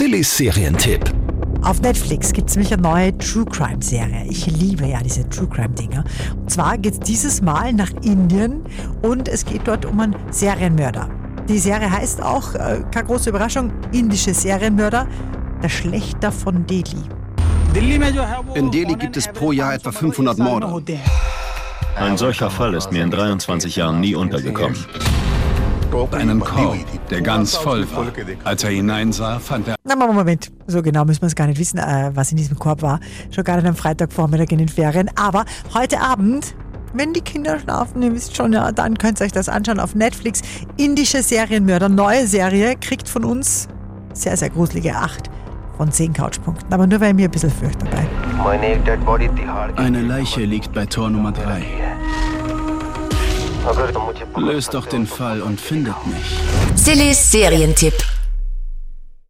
Sillys Serientipp. Auf Netflix gibt es nämlich eine neue True Crime Serie. Ich liebe ja diese True Crime Dinger. Und zwar geht es dieses Mal nach Indien und es geht dort um einen Serienmörder. Die Serie heißt auch, äh, keine große Überraschung, indische Serienmörder, der Schlechter von Delhi. In Delhi gibt es pro Jahr etwa 500 Morde. Ein solcher Fall ist mir in 23 Jahren nie untergekommen. Einen Korb, der ganz voll war. Als er hineinsah, fand er Na, Moment, so genau müssen wir es gar nicht wissen, äh, was in diesem Korb war. Schon gar nicht am Freitagvormittag in den Ferien. Aber heute Abend, wenn die Kinder schlafen, ihr wisst schon, ja, dann könnt ihr euch das anschauen auf Netflix. Indische Serienmörder, neue Serie, kriegt von uns sehr, sehr gruselige 8 von 10 Couchpunkten. Aber nur weil mir ein bisschen fürcht dabei. Eine Leiche liegt bei Tor Nummer 3. Löst doch den Fall und findet mich. Sillys Serientipp.